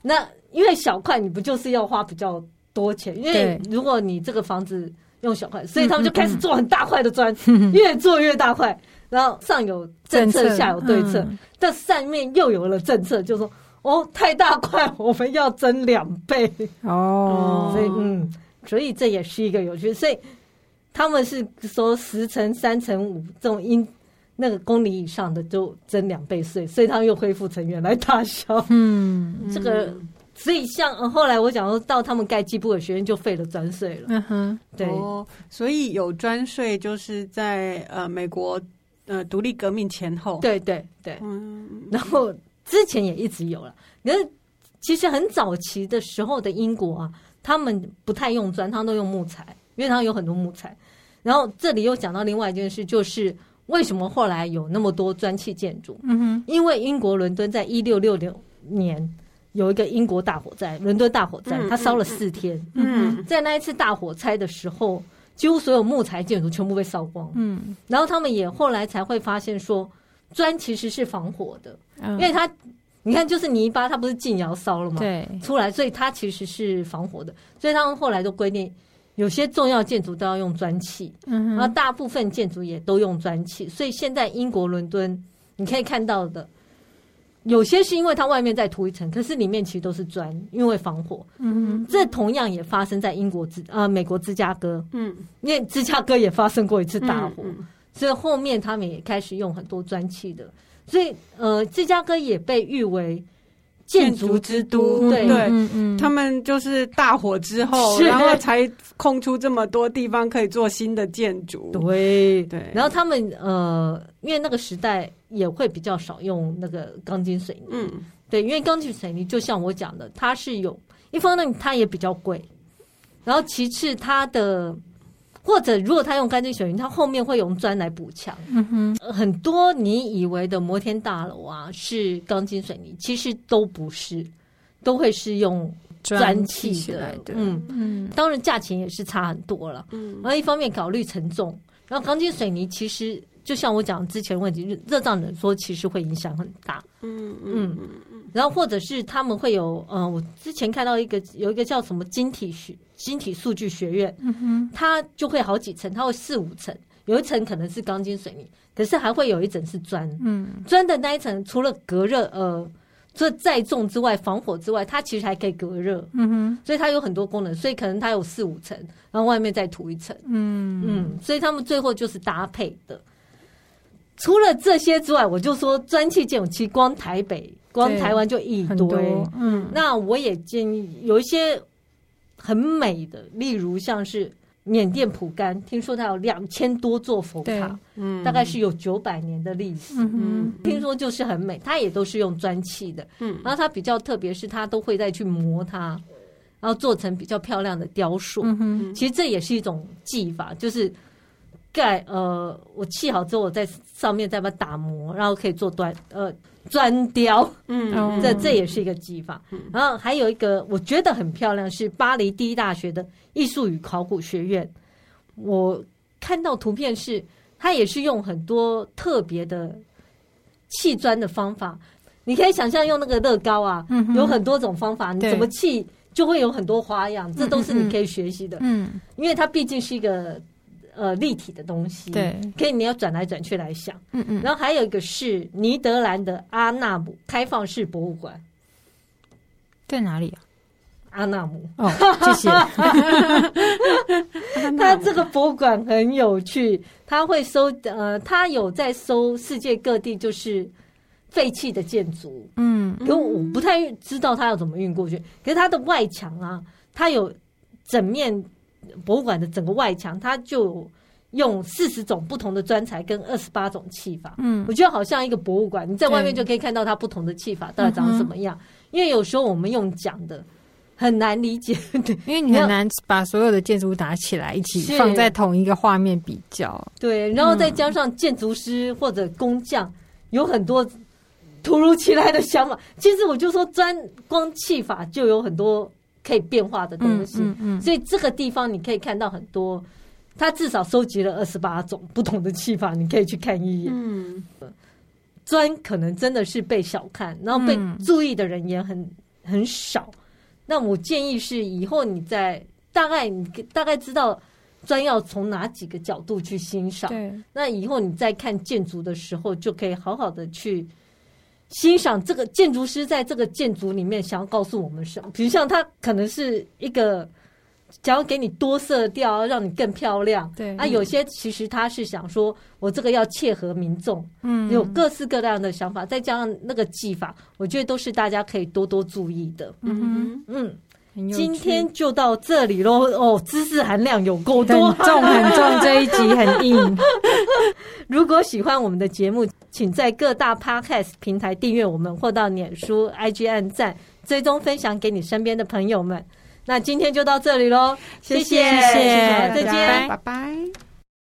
那因为小块你不就是要花比较多钱？因为如果你这个房子用小块，所以他们就开始做很大块的砖，嗯嗯、越做越大块。然后上有政策，下有对策，嗯、但上面又有了政策，就说哦，太大块，我们要增两倍哦。所以嗯，所以这也是一个有趣。所以他们是说十乘三乘五这种因那个公里以上的就增两倍税，所以他们又恢复成原来大小。嗯，这个。所以像后来我讲说到他们盖基布尔学院就废了专税了，嗯哼，对，哦、所以有专税就是在呃美国呃独立革命前后，对对对，嗯，然后之前也一直有了，可是其实很早期的时候的英国啊，他们不太用砖，他们都用木材，因为他们有很多木材。然后这里又讲到另外一件事，就是为什么后来有那么多砖砌建筑？嗯哼，因为英国伦敦在一六六六年。有一个英国大火灾，伦敦大火灾，它烧了四天。嗯，[laughs] 在那一次大火灾的时候，几乎所有木材建筑全部被烧光。嗯，然后他们也后来才会发现说，砖其实是防火的，因为它，你看就是泥巴，它不是进窑烧了吗？对，出来，所以它其实是防火的。所以他们后来都规定，有些重要建筑都要用砖砌，嗯，然后大部分建筑也都用砖砌。所以现在英国伦敦你可以看到的。有些是因为它外面再涂一层，可是里面其实都是砖，因为防火。嗯哼，这同样也发生在英国芝啊、呃，美国芝加哥。嗯，因为芝加哥也发生过一次大火，嗯嗯、所以后面他们也开始用很多砖砌的。所以呃，芝加哥也被誉为建筑之都。对。对，嗯嗯、他们就是大火之后，然后才空出这么多地方可以做新的建筑。对。对，然后他们呃，因为那个时代。也会比较少用那个钢筋水泥，嗯，对，因为钢筋水泥就像我讲的，它是有一方面它也比较贵，然后其次它的或者如果他用钢筋水泥，他后面会用砖来补墙，嗯哼，很多你以为的摩天大楼啊是钢筋水泥，其实都不是，都会是用砖砌的，的，嗯。嗯，当然价钱也是差很多了，嗯，然后一方面考虑承重，然后钢筋水泥其实。就像我讲之前问题，热胀冷缩其实会影响很大。嗯。嗯嗯，然后或者是他们会有，呃，我之前看到一个有一个叫什么晶体学、晶体数据学院，嗯哼，它就会好几层，它会四五层，有一层可能是钢筋水泥，可是还会有一层是砖。嗯，砖的那一层除了隔热，呃，这载重之外，防火之外，它其实还可以隔热。嗯哼，所以它有很多功能，所以可能它有四五层，然后外面再涂一层。嗯嗯，所以他们最后就是搭配的。除了这些之外，我就说砖砌建筑，其实光台北、光台湾就一堆。嗯，那我也建议有一些很美的，例如像是缅甸蒲甘，听说它有两千多座佛塔，嗯，大概是有九百年的历史。嗯，听说就是很美，它也都是用砖砌的。嗯，然后它比较特别，是它都会再去磨它，然后做成比较漂亮的雕塑。嗯哼，其实这也是一种技法，就是。盖呃，我砌好之后，我在上面再把它打磨，然后可以做端呃砖雕，嗯，这这也是一个技法。嗯、然后还有一个我觉得很漂亮，是巴黎第一大学的艺术与考古学院。我看到图片是，它也是用很多特别的砌砖的方法。你可以想象用那个乐高啊，嗯、有很多种方法，你怎么砌就会有很多花样，这都是你可以学习的。嗯，因为它毕竟是一个。呃，立体的东西，对，可以你要转来转去来想，嗯嗯，然后还有一个是尼德兰的阿纳姆开放式博物馆，在哪里啊？阿纳姆哦，谢谢。[laughs] 他这个博物馆很有趣，他会收呃，他有在收世界各地就是废弃的建筑，嗯，可我不太知道他要怎么运过去。可是他的外墙啊，他有整面。博物馆的整个外墙，它就用四十种不同的砖材跟二十八种砌法。嗯，我觉得好像一个博物馆，你在外面就可以看到它不同的砌法到底长什么样。因为有时候我们用讲的很难理解，对，因为你很难把所有的建筑物打起来一起放在同一个画面比较。对，然后再加上建筑师或者工匠有很多突如其来的想法。其实我就说，砖光砌法就有很多。可以变化的东西，嗯嗯嗯、所以这个地方你可以看到很多，他至少收集了二十八种不同的气法，你可以去看一眼。嗯，砖可能真的是被小看，然后被注意的人也很很少。那我建议是以后你在大概你大概知道砖要从哪几个角度去欣赏。对，那以后你在看建筑的时候，就可以好好的去欣赏这个建筑师在这个建筑里面想要告诉我们什么。比如像他可能是一个。想要给你多色调，让你更漂亮。对啊，有些其实他是想说，我这个要切合民众，嗯，有各式各样的想法，再加上那个技法，我觉得都是大家可以多多注意的。嗯嗯，今天就到这里喽。哦，知识含量有够多，很重 [laughs] 很重，这一集很硬。[laughs] 如果喜欢我们的节目，请在各大 Podcast 平台订阅我们，或到脸书、IG 按赞，追踪分享给你身边的朋友们。那今天就到这里喽，谢谢，谢谢，再见，拜拜。